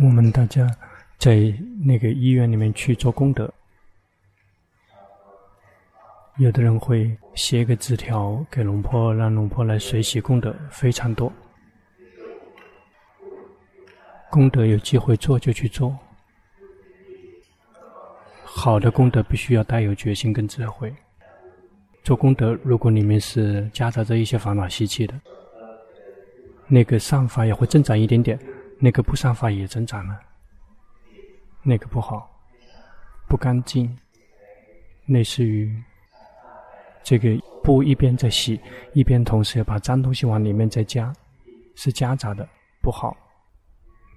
我们大家在那个医院里面去做功德，有的人会写个纸条给龙婆，让龙婆来随喜功德，非常多。功德有机会做就去做，好的功德必须要带有决心跟智慧。做功德，如果里面是夹杂着一些烦恼习气的，那个善法也会增长一点点，那个不善法也增长了，那个不好，不干净，类似于这个布一边在洗，一边同时要把脏东西往里面再加，是夹杂的，不好。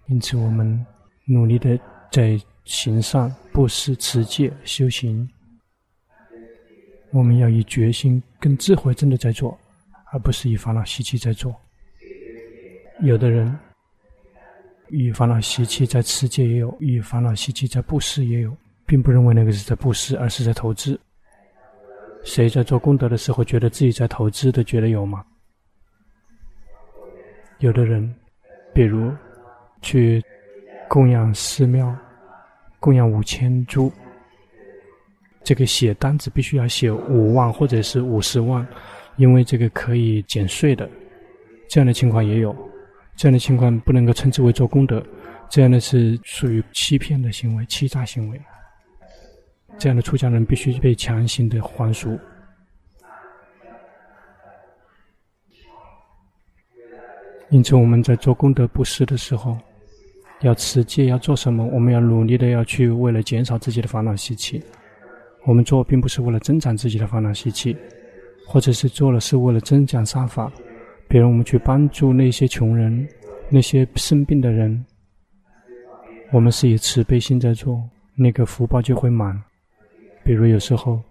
因此，我们努力的在行善、布施、持戒、修行。我们要以决心跟智慧真的在做，而不是以烦恼习气在做。有的人与烦恼习气在持戒也有，与烦恼习气在布施也有，并不认为那个是在布施，而是在投资。谁在做功德的时候觉得自己在投资的，觉得有吗？有的人，比如去供养寺庙，供养五千株。这个写单子必须要写五万或者是五十万，因为这个可以减税的，这样的情况也有，这样的情况不能够称之为做功德，这样的是属于欺骗的行为、欺诈行为，这样的出家人必须被强行的还俗。因此，我们在做功德布施的时候，要持戒，要做什么？我们要努力的要去为了减少自己的烦恼习气。我们做并不是为了增长自己的烦恼习气，或者是做了是为了增长善法。比如我们去帮助那些穷人、那些生病的人，我们是以慈悲心在做，那个福报就会满。比如有时候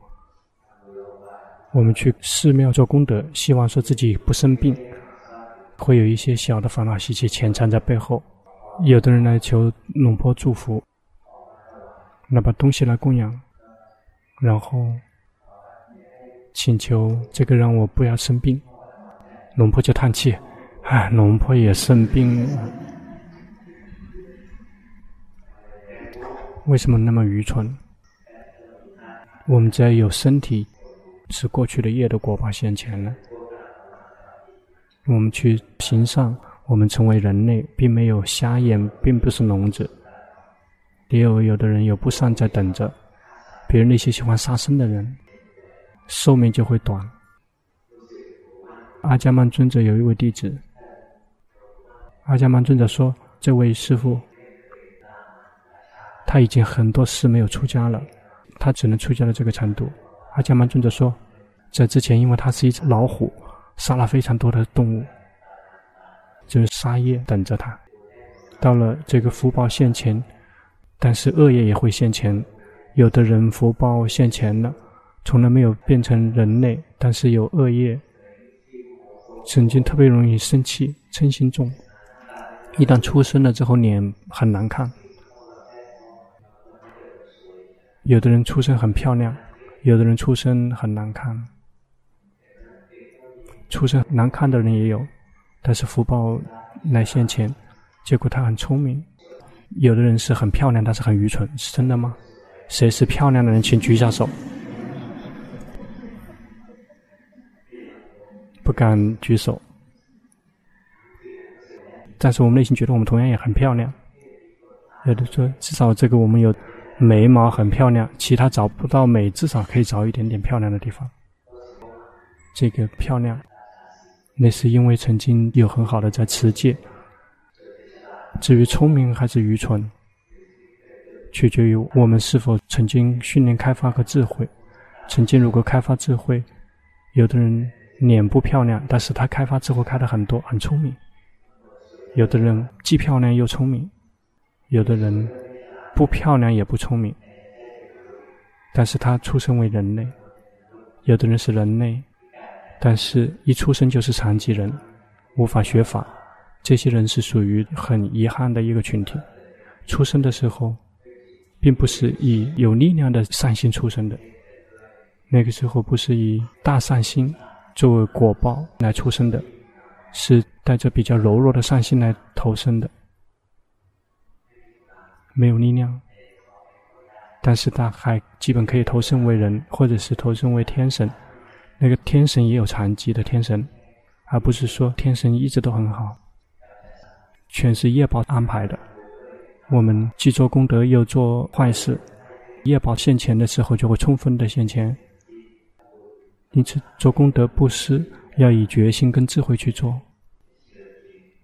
我们去寺庙做功德，希望说自己不生病，会有一些小的烦恼习气潜藏在背后。有的人来求龙婆祝福，那把东西来供养。然后请求这个让我不要生病，龙婆就叹气：“唉，龙婆也生病了，为什么那么愚蠢？我们只要有身体，是过去的业的果报现前了。我们去行善，我们成为人类，并没有瞎眼，并不是聋子。也有有的人有不善在等着。”比如那些喜欢杀生的人，寿命就会短。阿伽曼尊者有一位弟子，阿伽曼尊者说：“这位师父，他已经很多世没有出家了，他只能出家到这个程度。”阿伽曼尊者说：“在之前，因为他是一只老虎，杀了非常多的动物，就是杀业等着他。到了这个福报现前，但是恶业也会现前。”有的人福报现前了，从来没有变成人类，但是有恶业，曾经特别容易生气、嗔心重。一旦出生了之后，脸很难看。有的人出生很漂亮，有的人出生很难看。出生难看的人也有，但是福报来现前，结果他很聪明。有的人是很漂亮，但是很愚蠢，是真的吗？谁是漂亮的人，请举下手。不敢举手，但是我们内心觉得我们同样也很漂亮。有的说，至少这个我们有眉毛很漂亮，其他找不到美，至少可以找一点点漂亮的地方。这个漂亮，那是因为曾经有很好的在持戒。至于聪明还是愚蠢？取决于我们是否曾经训练开发过智慧。曾经如果开发智慧，有的人脸不漂亮，但是他开发智慧开的很多，很聪明。有的人既漂亮又聪明，有的人不漂亮也不聪明，但是他出生为人类。有的人是人类，但是一出生就是残疾人，无法学法。这些人是属于很遗憾的一个群体。出生的时候。并不是以有力量的善心出生的，那个时候不是以大善心作为果报来出生的，是带着比较柔弱的善心来投生的。没有力量，但是他还基本可以投生为人，或者是投生为天神。那个天神也有残疾的天神，而不是说天神一直都很好，全是业报安排的。我们既做功德又做坏事，业报现前的时候就会充分的现前。因此，做功德布施要以决心跟智慧去做，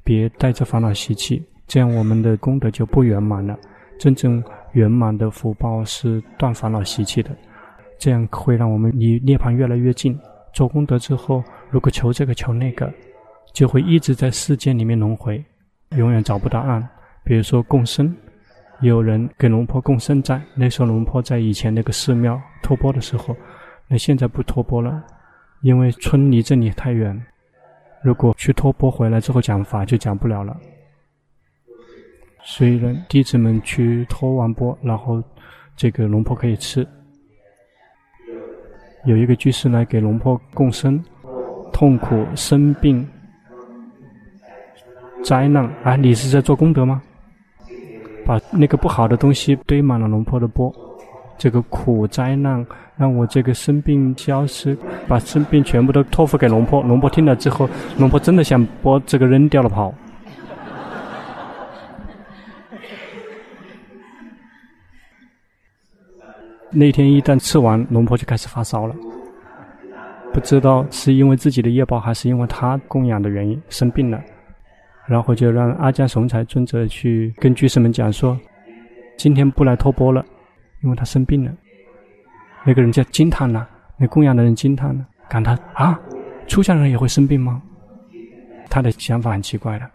别带着烦恼习气，这样我们的功德就不圆满了。真正圆满的福报是断烦恼习气的，这样会让我们离涅槃越来越近。做功德之后，如果求这个求那个，就会一直在世间里面轮回，永远找不到岸。比如说供生，有人给龙婆供生在，那时候龙婆在以前那个寺庙托钵的时候。那现在不托钵了，因为村离这里太远。如果去托钵回来之后讲法，就讲不了了。所以呢，弟子们去托完钵，然后这个龙婆可以吃。有一个居士来给龙婆供生，痛苦、生病、灾难啊！你是在做功德吗？把那个不好的东西堆满了龙婆的钵。这个苦灾难让我这个生病消失，把生病全部都托付给龙婆。龙婆听了之后，龙婆真的想把这个扔掉了跑。那天一旦吃完，龙婆就开始发烧了，不知道是因为自己的业报，还是因为他供养的原因生病了。然后就让阿迦雄才尊者去跟居士们讲说：“今天不来托钵了。”因为他生病了，那个人就惊叹了，那供养的人惊叹了，感叹啊，出家人也会生病吗？他的想法很奇怪的，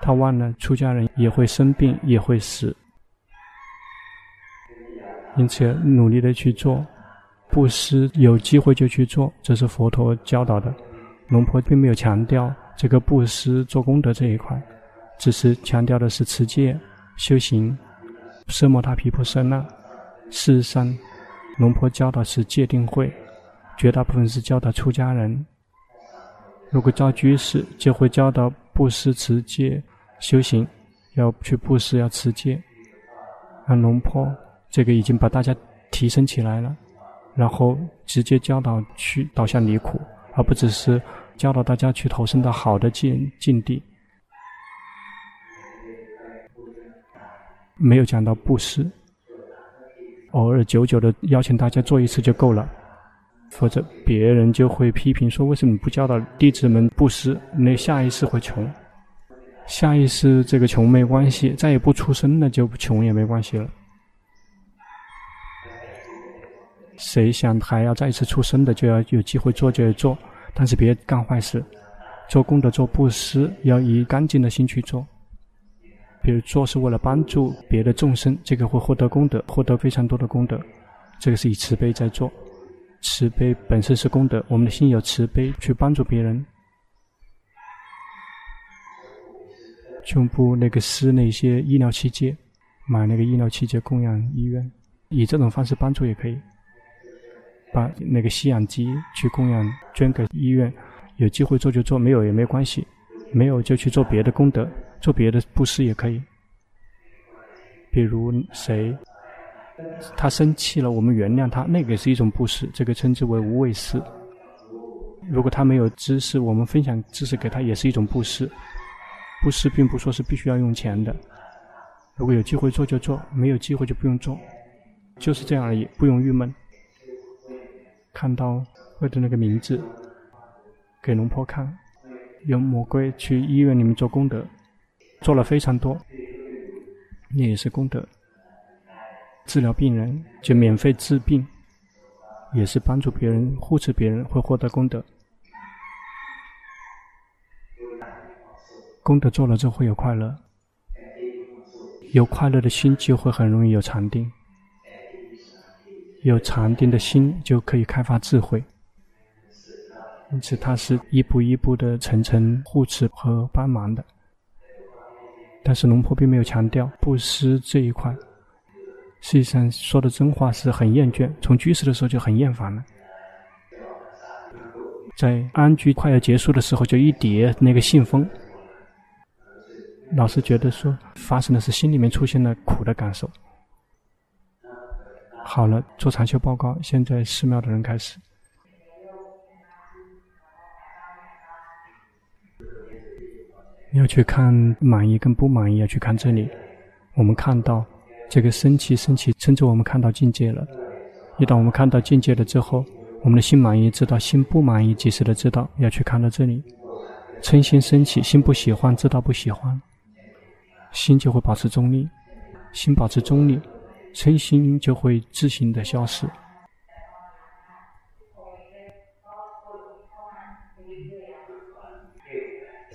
他忘了出家人也会生病，也会死，因此努力的去做布施，有机会就去做，这是佛陀教导的。龙婆并没有强调这个布施做功德这一块，只是强调的是持戒修行，奢摩他毗婆舍那。事实上，龙婆教的是戒定慧，绝大部分是教导出家人。如果教居士，就会教导布施、持戒、修行，要去布施，要持戒。而龙婆这个已经把大家提升起来了，然后直接教导去导向离苦，而不只是教导大家去投身到好的境境地。没有讲到布施。偶尔久久的邀请大家做一次就够了，否则别人就会批评说：为什么不教导弟子们布施？那下一次会穷，下一次这个穷没关系，再也不出生了就穷也没关系了。谁想还要再一次出生的，就要有机会做就要做，但是别干坏事，做功德做布施要以干净的心去做。比如做是为了帮助别的众生，这个会获得功德，获得非常多的功德。这个是以慈悲在做，慈悲本身是功德。我们的心有慈悲，去帮助别人，胸部那个施那些医疗器械，买那个医疗器械供养医院，以这种方式帮助也可以。把那个吸氧机去供养捐给医院，有机会做就做，没有也没关系，没有就去做别的功德。做别的布施也可以，比如谁他生气了，我们原谅他，那个也是一种布施，这个称之为无畏施。如果他没有知识，我们分享知识给他，也是一种布施。布施并不说是必须要用钱的，如果有机会做就做，没有机会就不用做，就是这样而已，不用郁闷。看到会的那个名字，给龙婆看，有魔鬼去医院里面做功德。做了非常多，那也是功德。治疗病人就免费治病，也是帮助别人、护持别人，会获得功德。功德做了之后会有快乐，有快乐的心就会很容易有禅定，有禅定的心就可以开发智慧。因此，它是一步一步的层层护持和帮忙的。但是龙婆并没有强调布施这一块，实际上说的真话是很厌倦，从居士的时候就很厌烦了。在安居快要结束的时候，就一叠那个信封，老是觉得说发生的是心里面出现了苦的感受。好了，做禅修报告。现在寺庙的人开始。要去看满意跟不满意，要去看这里。我们看到这个升起，升起，甚至我们看到境界了。一旦我们看到境界了之后，我们的心满意，知道心不满意，及时的知道要去看到这里。嗔心升起，心不喜欢，知道不喜欢，心就会保持中立。心保持中立，嗔心就会自行的消失。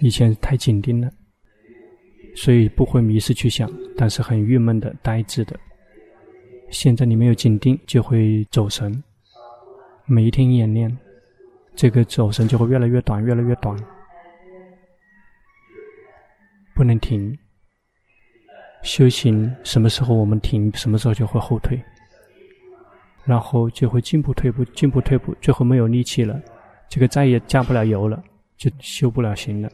以前太紧盯了，所以不会迷失去想，但是很郁闷的、呆滞的。现在你没有紧盯，就会走神。每一天演练，这个走神就会越来越短，越来越短。不能停。修行什么时候我们停，什么时候就会后退，然后就会进步退步，进步退步，最后没有力气了，这个再也加不了油了，就修不了行了。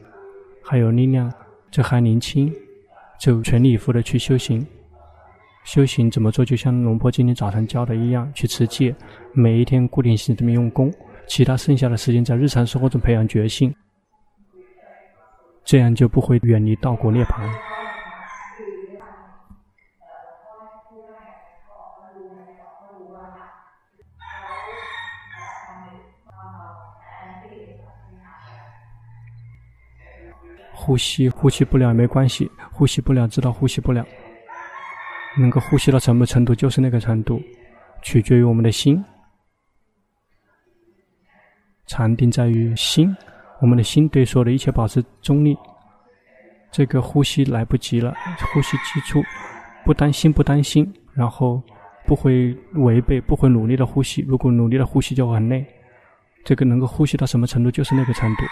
还有力量，这还年轻，就全力以赴的去修行。修行怎么做？就像龙婆今天早上教的一样，去持戒，每一天固定性这么用功，其他剩下的时间在日常生活中培养觉性，这样就不会远离道果涅槃。呼吸，呼吸不了也没关系，呼吸不了知道呼吸不了，能够呼吸到什么程度就是那个程度，取决于我们的心。禅定在于心，我们的心对所有的一切保持中立。这个呼吸来不及了，呼吸急促不担心不担心，然后不会违背，不会努力的呼吸。如果努力的呼吸就很累，这个能够呼吸到什么程度就是那个程度。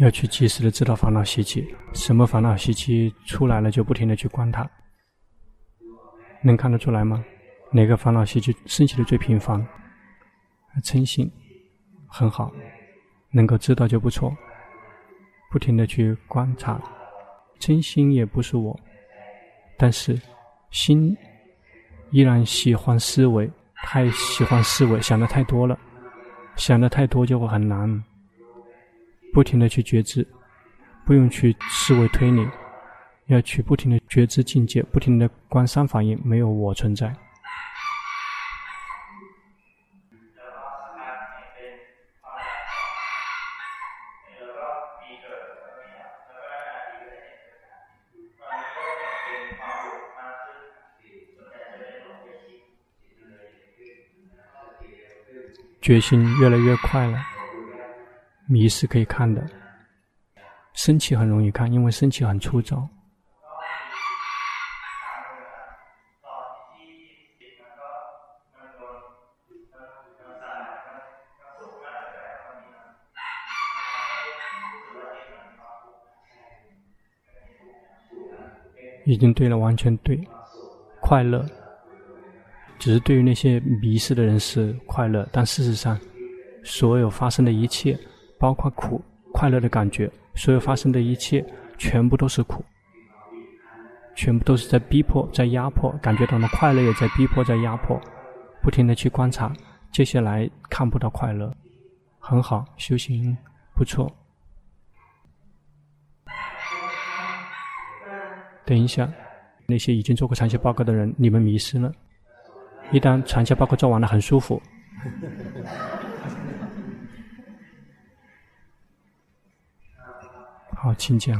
要去及时的知道烦恼习气，什么烦恼习气出来了，就不停的去观它。能看得出来吗？哪个烦恼习气升起的最频繁？嗔心，很好，能够知道就不错。不停的去观察，嗔心也不是我，但是心依然喜欢思维，太喜欢思维，想的太多了，想的太多就会很难。不停的去觉知，不用去思维推理，要去不停的觉知境界，不停的观三法印，没有我存在。决心越来越快了。迷是可以看的，升起很容易看，因为升起很粗糙。已经对了，完全对，快乐。只是对于那些迷失的人是快乐，但事实上，所有发生的一切。包括苦、快乐的感觉，所有发生的一切，全部都是苦，全部都是在逼迫、在压迫，感觉到了快乐也在逼迫、在压迫，不停的去观察，接下来看不到快乐，很好，修行不错。等一下，那些已经做过长期报告的人，你们迷失了。一旦长期报告做完了，很舒服。好，请讲。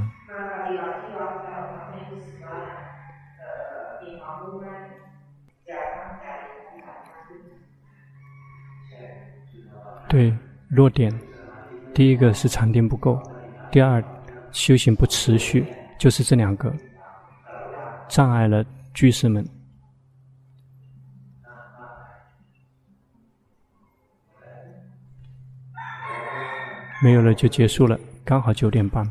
对，弱点，第一个是禅定不够，第二修行不持续，就是这两个障碍了居士们。没有了就结束了，刚好九点半。